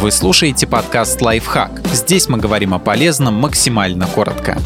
Вы слушаете подкаст «Лайфхак». Здесь мы говорим о полезном максимально коротко.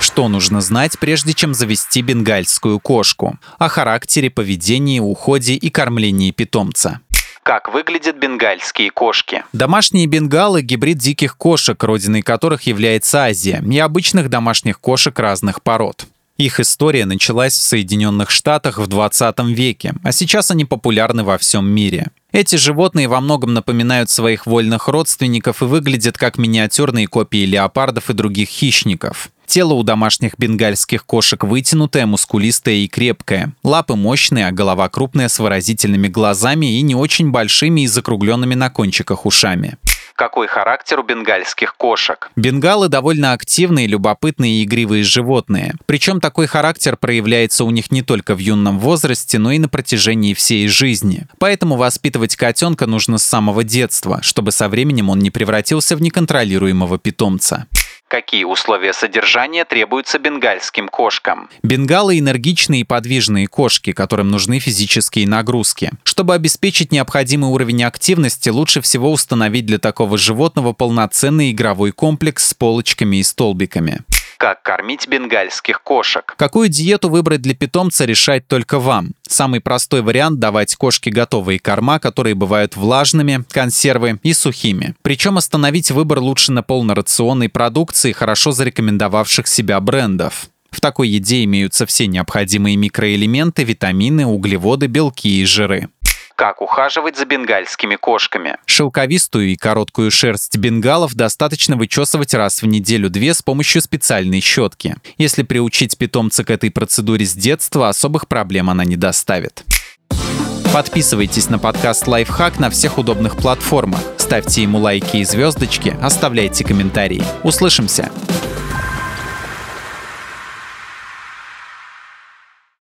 Что нужно знать, прежде чем завести бенгальскую кошку? О характере, поведении, уходе и кормлении питомца. Как выглядят бенгальские кошки? Домашние бенгалы – гибрид диких кошек, родиной которых является Азия, и обычных домашних кошек разных пород. Их история началась в Соединенных Штатах в 20 веке, а сейчас они популярны во всем мире. Эти животные во многом напоминают своих вольных родственников и выглядят как миниатюрные копии леопардов и других хищников. Тело у домашних бенгальских кошек вытянутое, мускулистое и крепкое. Лапы мощные, а голова крупная с выразительными глазами и не очень большими и закругленными на кончиках ушами. Какой характер у бенгальских кошек? Бенгалы довольно активные, любопытные и игривые животные. Причем такой характер проявляется у них не только в юном возрасте, но и на протяжении всей жизни. Поэтому воспитывать котенка нужно с самого детства, чтобы со временем он не превратился в неконтролируемого питомца. Какие условия содержания требуются бенгальским кошкам? Бенгалы – энергичные и подвижные кошки, которым нужны физические нагрузки. Чтобы обеспечить необходимый уровень активности, лучше всего установить для такого животного полноценный игровой комплекс с полочками и столбиками. Как кормить бенгальских кошек? Какую диету выбрать для питомца, решать только вам. Самый простой вариант – давать кошке готовые корма, которые бывают влажными, консервы и сухими. Причем остановить выбор лучше на полнорационной продукции хорошо зарекомендовавших себя брендов. В такой еде имеются все необходимые микроэлементы, витамины, углеводы, белки и жиры. Как ухаживать за бенгальскими кошками? Шелковистую и короткую шерсть бенгалов достаточно вычесывать раз в неделю-две с помощью специальной щетки. Если приучить питомца к этой процедуре с детства, особых проблем она не доставит. Подписывайтесь на подкаст «Лайфхак» на всех удобных платформах. Ставьте ему лайки и звездочки, оставляйте комментарии. Услышимся!